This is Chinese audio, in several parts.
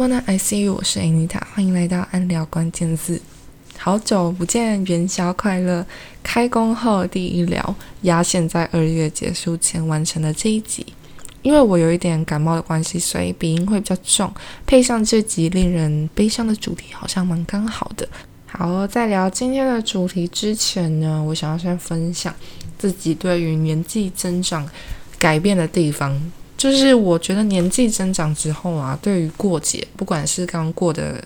Bona I see you，我是 Anita，欢迎来到安聊关键字。好久不见，元宵快乐！开工后第一聊，压线在二月结束前完成了这一集。因为我有一点感冒的关系，所以鼻音会比较重，配上这集令人悲伤的主题，好像蛮刚好的。好，在聊今天的主题之前呢，我想要先分享自己对于年纪增长改变的地方。就是我觉得年纪增长之后啊，对于过节，不管是刚过的，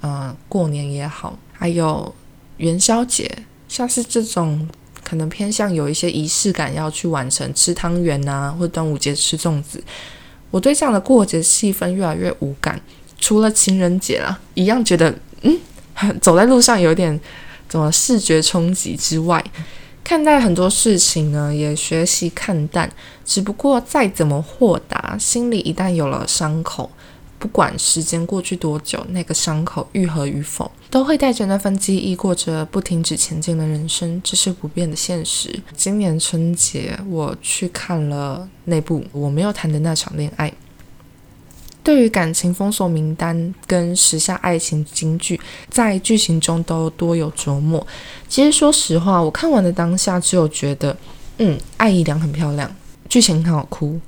呃，过年也好，还有元宵节，像是这种可能偏向有一些仪式感要去完成，吃汤圆啊，或端午节吃粽子，我对这样的过节气氛越来越无感。除了情人节啦，一样觉得嗯，走在路上有点怎么视觉冲击之外。看待很多事情呢，也学习看淡。只不过再怎么豁达，心里一旦有了伤口，不管时间过去多久，那个伤口愈合与否，都会带着那份记忆，过着不停止前进的人生。这是不变的现实。今年春节，我去看了那部我没有谈的那场恋爱。对于感情封锁名单跟时下爱情金句，在剧情中都多有琢磨。其实说实话，我看完的当下只有觉得，嗯，爱姨良很漂亮，剧情很好哭。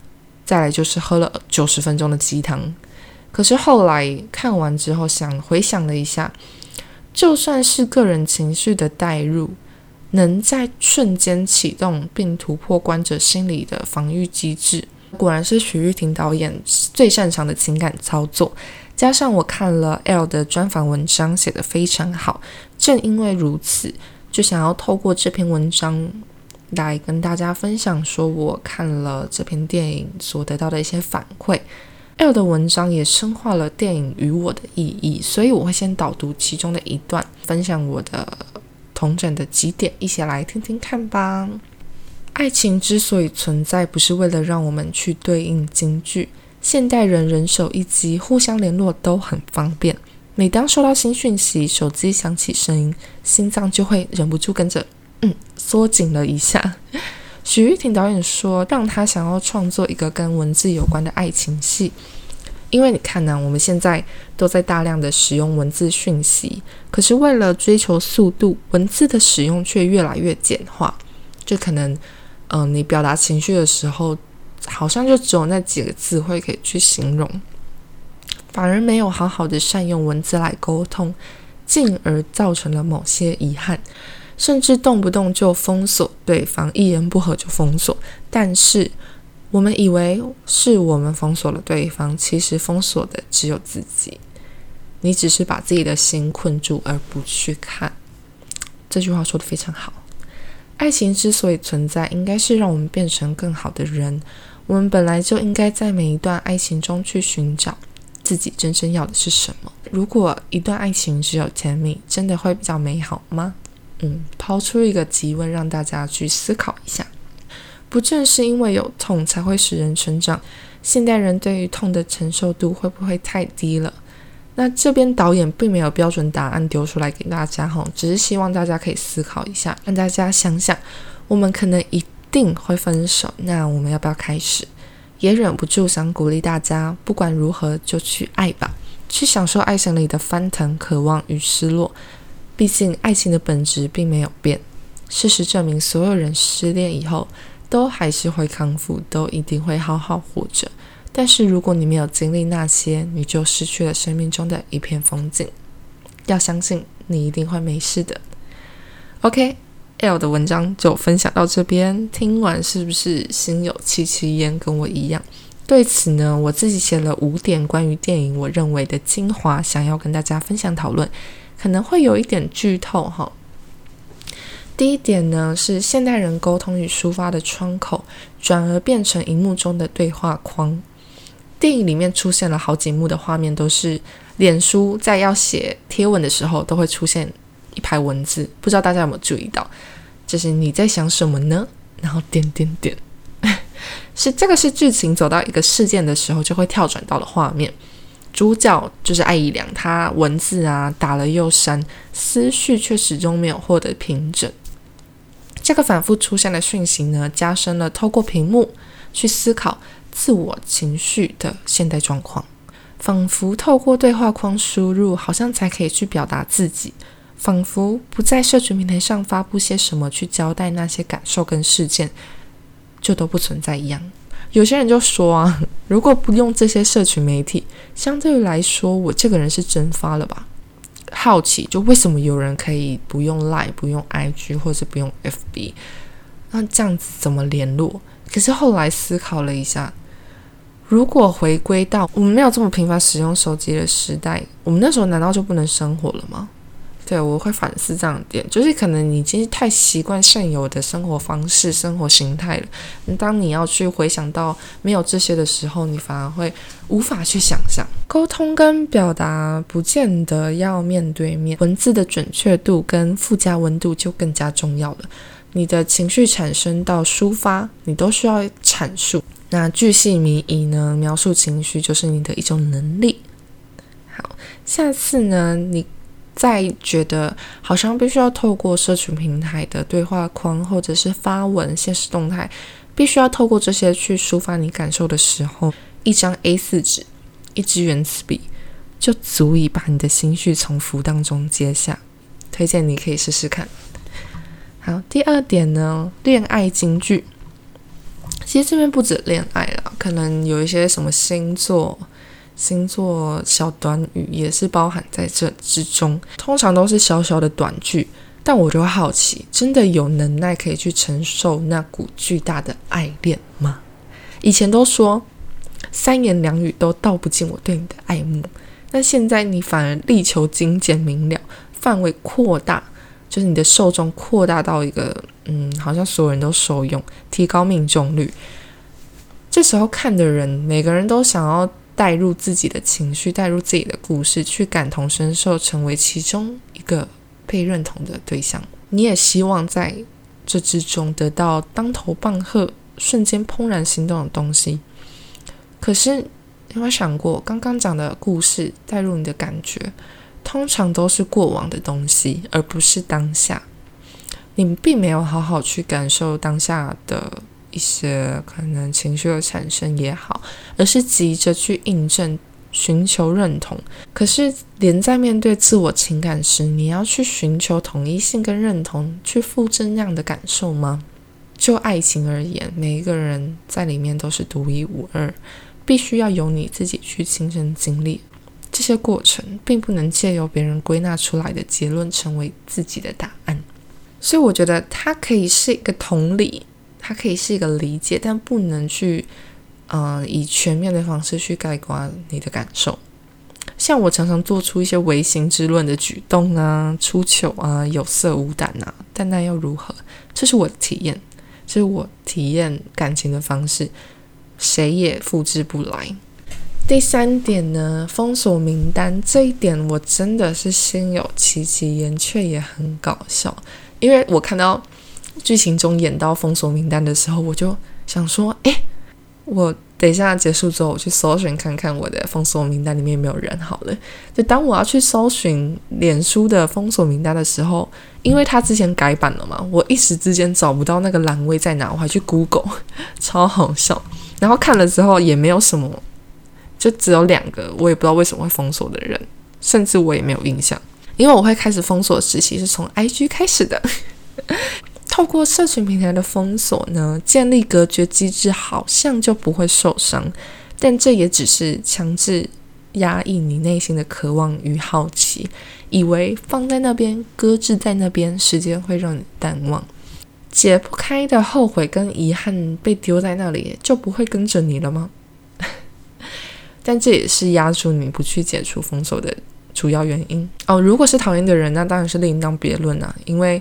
再来就是喝了九十分钟的鸡汤。可是后来看完之后，想回想了一下，就算是个人情绪的代入，能在瞬间启动并突破观者心理的防御机制。果然是徐玉婷导演最擅长的情感操作，加上我看了 L 的专访文章，写得非常好。正因为如此，就想要透过这篇文章来跟大家分享，说我看了这篇电影所得到的一些反馈。L 的文章也深化了电影与我的意义，所以我会先导读其中的一段，分享我的同整的几点，一起来听听看吧。爱情之所以存在，不是为了让我们去对应京剧。现代人人手一机，互相联络都很方便。每当收到新讯息，手机响起声音，心脏就会忍不住跟着嗯缩紧了一下。许玉婷导演说，让他想要创作一个跟文字有关的爱情戏，因为你看呢，我们现在都在大量的使用文字讯息，可是为了追求速度，文字的使用却越来越简化，这可能。嗯，你表达情绪的时候，好像就只有那几个字会可以去形容，反而没有好好的善用文字来沟通，进而造成了某些遗憾，甚至动不动就封锁对方，一言不合就封锁。但是我们以为是我们封锁了对方，其实封锁的只有自己。你只是把自己的心困住，而不去看。这句话说的非常好。爱情之所以存在，应该是让我们变成更好的人。我们本来就应该在每一段爱情中去寻找自己真正要的是什么。如果一段爱情只有甜蜜，真的会比较美好吗？嗯，抛出一个疑问，让大家去思考一下。不正是因为有痛，才会使人成长？现代人对于痛的承受度会不会太低了？那这边导演并没有标准答案丢出来给大家哈，只是希望大家可以思考一下，让大家想想，我们可能一定会分手，那我们要不要开始？也忍不住想鼓励大家，不管如何就去爱吧，去享受爱情里的翻腾、渴望与失落。毕竟爱情的本质并没有变，事实证明，所有人失恋以后都还是会康复，都一定会好好活着。但是如果你没有经历那些，你就失去了生命中的一片风景。要相信你一定会没事的。OK，L 的文章就分享到这边，听完是不是心有戚戚焉？跟我一样。对此呢，我自己写了五点关于电影我认为的精华，想要跟大家分享讨论，可能会有一点剧透哈。第一点呢，是现代人沟通与抒发的窗口，转而变成荧幕中的对话框。电影里面出现了好几幕的画面，都是脸书在要写贴文的时候，都会出现一排文字，不知道大家有没有注意到？就是你在想什么呢？然后点点点，是这个是剧情走到一个事件的时候就会跳转到的画面。主角就是艾怡良，他文字啊打了又删，思绪却始终没有获得平整。这个反复出现的讯息呢，加深了透过屏幕去思考。自我情绪的现代状况，仿佛透过对话框输入，好像才可以去表达自己。仿佛不在社群平台上发布些什么去交代那些感受跟事件，就都不存在一样。有些人就说啊，如果不用这些社群媒体，相对来说，我这个人是蒸发了吧？好奇，就为什么有人可以不用 Line、不用 IG 或是不用 FB？那这样子怎么联络？可是后来思考了一下，如果回归到我们没有这么频繁使用手机的时代，我们那时候难道就不能生活了吗？对，我会反思这样点，就是可能你其实太习惯现有的生活方式、生活形态了。当你要去回想到没有这些的时候，你反而会无法去想象。沟通跟表达不见得要面对面，文字的准确度跟附加温度就更加重要了。你的情绪产生到抒发，你都需要阐述。那巨细靡遗呢？描述情绪就是你的一种能力。好，下次呢，你。再觉得好像必须要透过社群平台的对话框，或者是发文、现实动态，必须要透过这些去抒发你感受的时候，一张 A 四纸、一支原子笔，就足以把你的心绪从浮当中接下。推荐你可以试试看。好，第二点呢，恋爱金句。其实这边不止恋爱了，可能有一些什么星座。星座小短语也是包含在这之中，通常都是小小的短句，但我就好奇，真的有能耐可以去承受那股巨大的爱恋吗？以前都说三言两语都道不尽我对你的爱慕，但现在你反而力求精简明了，范围扩大，就是你的受众扩大到一个，嗯，好像所有人都受用，提高命中率。这时候看的人，每个人都想要。带入自己的情绪，带入自己的故事，去感同身受，成为其中一个被认同的对象。你也希望在这之中得到当头棒喝、瞬间怦然心动的东西。可是，有没有想过，刚刚讲的故事带入你的感觉，通常都是过往的东西，而不是当下。你并没有好好去感受当下的。一些可能情绪的产生也好，而是急着去印证、寻求认同。可是，连在面对自我情感时，你要去寻求统一性跟认同，去复制那样的感受吗？就爱情而言，每一个人在里面都是独一无二，必须要由你自己去亲身经历这些过程，并不能借由别人归纳出来的结论成为自己的答案。所以，我觉得它可以是一个同理。它可以是一个理解，但不能去，呃，以全面的方式去概括你的感受。像我常常做出一些唯心之论的举动啊，出糗啊，有色无胆啊，但那又如何？这是我的体验，这是我体验感情的方式，谁也复制不来。第三点呢，封锁名单这一点，我真的是心有戚戚焉，却也很搞笑，因为我看到。剧情中演到封锁名单的时候，我就想说：“诶，我等一下结束之后，我去搜寻看看我的封锁名单里面有没有人。”好了，就当我要去搜寻脸书的封锁名单的时候，因为他之前改版了嘛，我一时之间找不到那个栏位在哪，我还去 Google，超好笑。然后看了之后也没有什么，就只有两个，我也不知道为什么会封锁的人，甚至我也没有印象，因为我会开始封锁时期是从 IG 开始的。透过社群平台的封锁呢，建立隔绝机制，好像就不会受伤，但这也只是强制压抑你内心的渴望与好奇，以为放在那边搁置在那边，时间会让你淡忘，解不开的后悔跟遗憾被丢在那里，就不会跟着你了吗？但这也是压住你不去解除封锁的主要原因哦。如果是讨厌的人，那当然是另当别论啊，因为。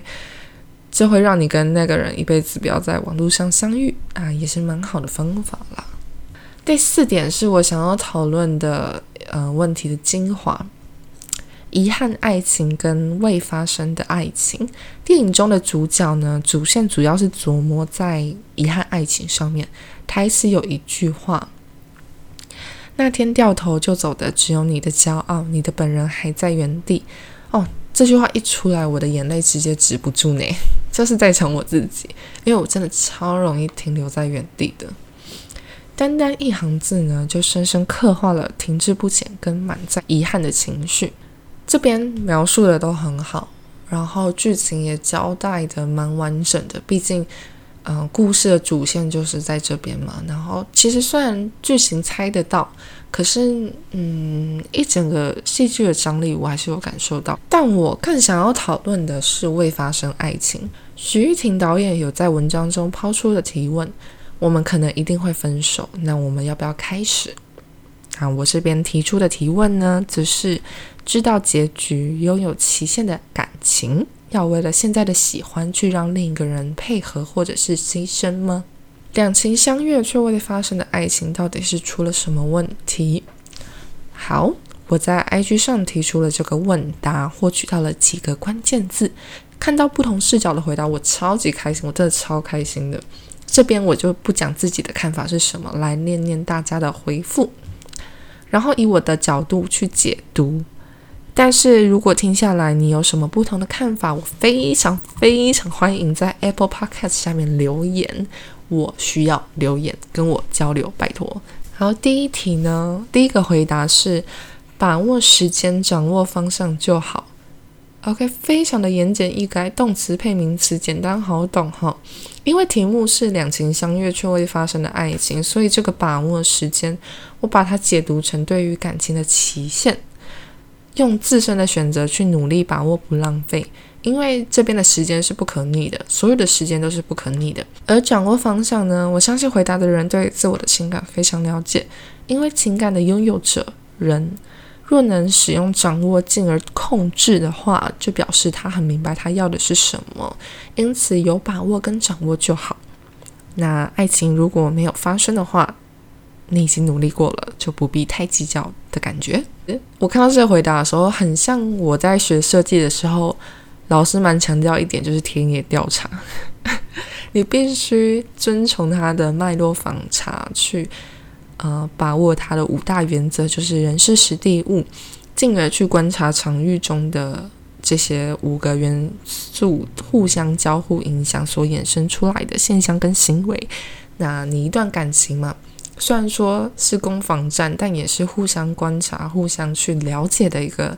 这会让你跟那个人一辈子不要在网络上相遇啊，也是蛮好的方法啦。第四点是我想要讨论的呃问题的精华：遗憾爱情跟未发生的爱情。电影中的主角呢，主线主要是琢磨在遗憾爱情上面。台词有一句话：“那天掉头就走的只有你的骄傲，你的本人还在原地。”哦。这句话一出来，我的眼泪直接止不住呢。就是在讲我自己，因为我真的超容易停留在原地的。单单一行字呢，就深深刻画了停滞不前跟满载遗憾的情绪。这边描述的都很好，然后剧情也交代的蛮完整的。毕竟，嗯，故事的主线就是在这边嘛。然后，其实虽然剧情猜得到，可是，嗯，一整个戏剧的张力我还是有感受到。但我更想要讨论的是未发生爱情。徐玉婷导演有在文章中抛出的提问：我们可能一定会分手，那我们要不要开始？啊，我这边提出的提问呢，则是。知道结局，拥有期限的感情，要为了现在的喜欢去让另一个人配合或者是牺牲吗？两情相悦却未发生的爱情，到底是出了什么问题？好，我在 IG 上提出了这个问答，获取到了几个关键字，看到不同视角的回答，我超级开心，我真的超开心的。这边我就不讲自己的看法是什么，来念念大家的回复，然后以我的角度去解读。但是如果听下来你有什么不同的看法，我非常非常欢迎在 Apple Podcast 下面留言，我需要留言跟我交流，拜托。然后第一题呢，第一个回答是把握时间，掌握方向就好。OK，非常的言简意赅，动词配名词，简单好懂哈。因为题目是两情相悦却未发生的爱情，所以这个把握时间，我把它解读成对于感情的期限。用自身的选择去努力把握，不浪费，因为这边的时间是不可逆的，所有的时间都是不可逆的。而掌握方向呢？我相信回答的人对自我的情感非常了解，因为情感的拥有者人若能使用掌握进而控制的话，就表示他很明白他要的是什么，因此有把握跟掌握就好。那爱情如果没有发生的话，你已经努力过了，就不必太计较的感觉。我看到这个回答的时候，很像我在学设计的时候，老师蛮强调一点，就是田野调查。你必须遵从他的脉络访查，去呃把握他的五大原则，就是人事实地物，进而去观察场域中的这些五个元素互相交互影响所衍生出来的现象跟行为。那你一段感情嘛？虽然说是攻防战，但也是互相观察、互相去了解的一个，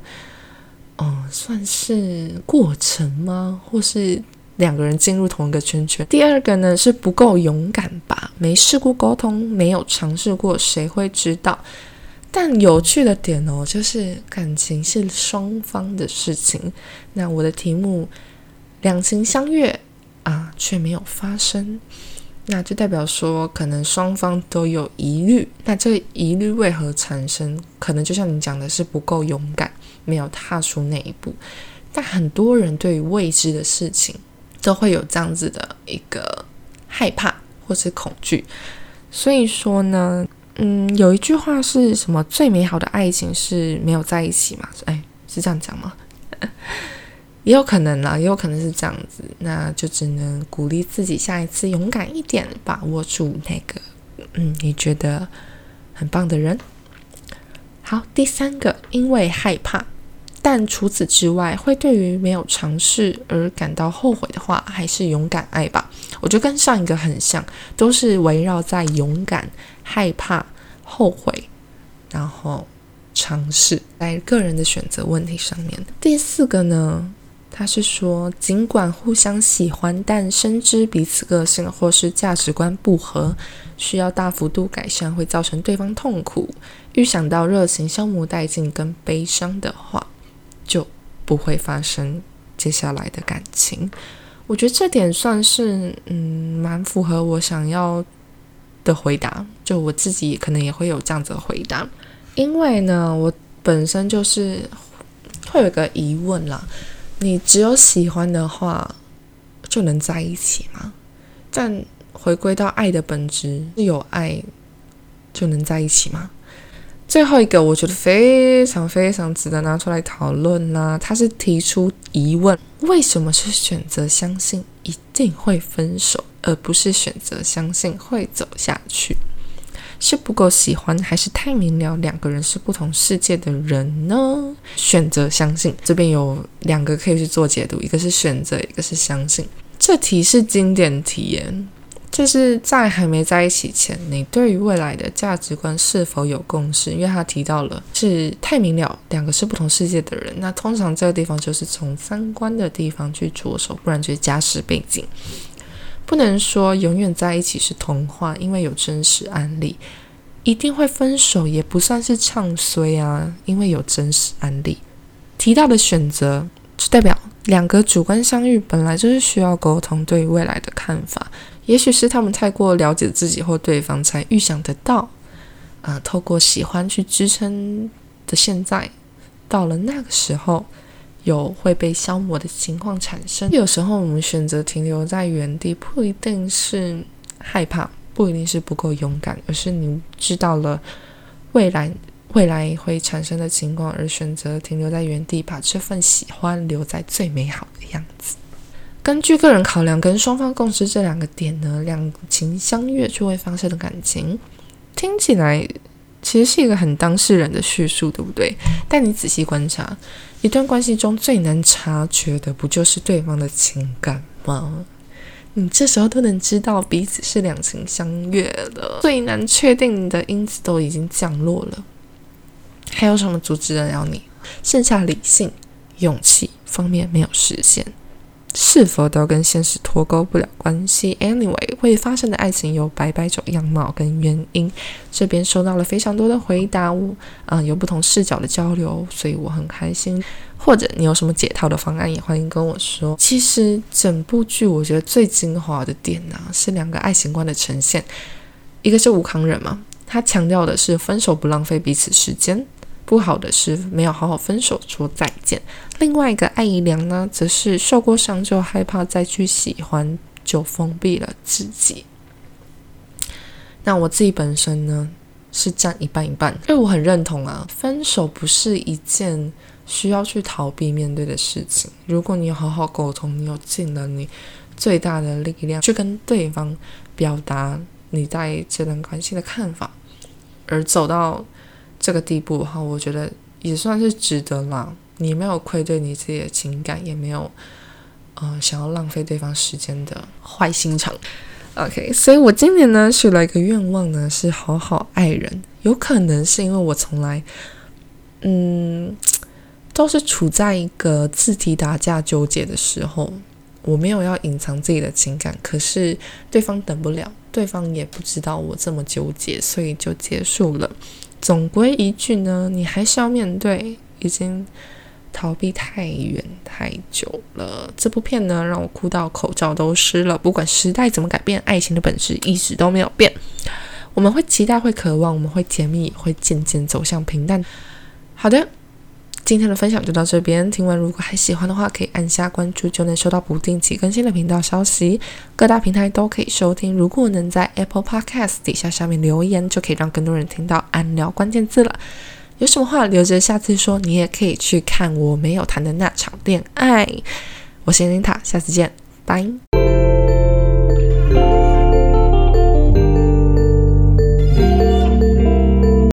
嗯，算是过程吗？或是两个人进入同一个圈圈？第二个呢是不够勇敢吧？没试过沟通，没有尝试过，谁会知道？但有趣的点哦，就是感情是双方的事情。那我的题目两情相悦啊，却没有发生。那就代表说，可能双方都有疑虑。那这个疑虑为何产生？可能就像你讲的，是不够勇敢，没有踏出那一步。但很多人对于未知的事情，都会有这样子的一个害怕或是恐惧。所以说呢，嗯，有一句话是什么？最美好的爱情是没有在一起嘛？哎，是这样讲吗？也有可能啦，也有可能是这样子，那就只能鼓励自己下一次勇敢一点，把握住那个嗯你觉得很棒的人。好，第三个，因为害怕，但除此之外，会对于没有尝试而感到后悔的话，还是勇敢爱吧。我觉得跟上一个很像，都是围绕在勇敢、害怕、后悔，然后尝试，在个人的选择问题上面。第四个呢？他是说，尽管互相喜欢，但深知彼此个性或是价值观不合，需要大幅度改善，会造成对方痛苦。预想到热情消磨殆尽跟悲伤的话，就不会发生接下来的感情。我觉得这点算是嗯，蛮符合我想要的回答。就我自己可能也会有这样子的回答，因为呢，我本身就是会有个疑问啦。你只有喜欢的话，就能在一起吗？但回归到爱的本质，是有爱就能在一起吗？最后一个，我觉得非常非常值得拿出来讨论啦。他是提出疑问：为什么是选择相信一定会分手，而不是选择相信会走下去？是不够喜欢，还是太明了两个人是不同世界的人呢？选择相信，这边有两个可以去做解读，一个是选择，一个是相信。这题是经典题，就是在还没在一起前，你对于未来的价值观是否有共识？因为他提到了是太明了，两个是不同世界的人。那通常这个地方就是从三观的地方去着手，不然就是家世背景。不能说永远在一起是童话，因为有真实案例。一定会分手也不算是唱衰啊，因为有真实案例。提到的选择，就代表两个主观相遇本来就是需要沟通对未来的看法。也许是他们太过了解自己或对方，才预想得到，啊，透过喜欢去支撑的现在，到了那个时候，有会被消磨的情况产生。有时候我们选择停留在原地，不一定是害怕，不一定是不够勇敢，而是你知道了未来未来会产生的情况，而选择停留在原地，把这份喜欢留在最美好的样子。根据个人考量跟双方共识这两个点呢，两情相悦就会发生的感情，听起来其实是一个很当事人的叙述，对不对？但你仔细观察，一段关系中最难察觉的，不就是对方的情感吗？你这时候都能知道彼此是两情相悦了，最难确定的因子都已经降落了，还有什么阻止得了你？剩下理性、勇气方面没有实现。是否都跟现实脱钩不了关系？Anyway，会发生的爱情有百百种样貌跟原因。这边收到了非常多的回答，嗯，有不同视角的交流，所以我很开心。或者你有什么解套的方案，也欢迎跟我说。其实整部剧我觉得最精华的点呢，是两个爱情观的呈现。一个是吴康仁嘛，他强调的是分手不浪费彼此时间。不好的是没有好好分手说再见。另外一个艾姨娘呢，则是受过伤就害怕再去喜欢，就封闭了自己。那我自己本身呢，是占一半一半，因为我很认同啊，分手不是一件需要去逃避面对的事情。如果你有好好沟通，你有尽了你最大的力量去跟对方表达你在这段关系的看法，而走到。这个地步哈，我觉得也算是值得啦。你没有愧对你自己的情感，也没有呃想要浪费对方时间的坏心肠。OK，所以我今年呢许了一个愿望呢，是好好爱人。有可能是因为我从来嗯都是处在一个自体打架纠结的时候，我没有要隐藏自己的情感，可是对方等不了，对方也不知道我这么纠结，所以就结束了。总归一句呢，你还是要面对，已经逃避太远太久了。这部片呢，让我哭到口罩都湿了。不管时代怎么改变，爱情的本质一直都没有变。我们会期待，会渴望，我们会甜蜜，会渐渐走向平淡。好的。今天的分享就到这边，听完如果还喜欢的话，可以按下关注，就能收到不定期更新的频道消息。各大平台都可以收听。如果能在 Apple Podcast 底下下面留言，就可以让更多人听到安聊关键字了。有什么话留着下次说，你也可以去看我没有谈的那场恋爱。我是琳塔，下次见，拜。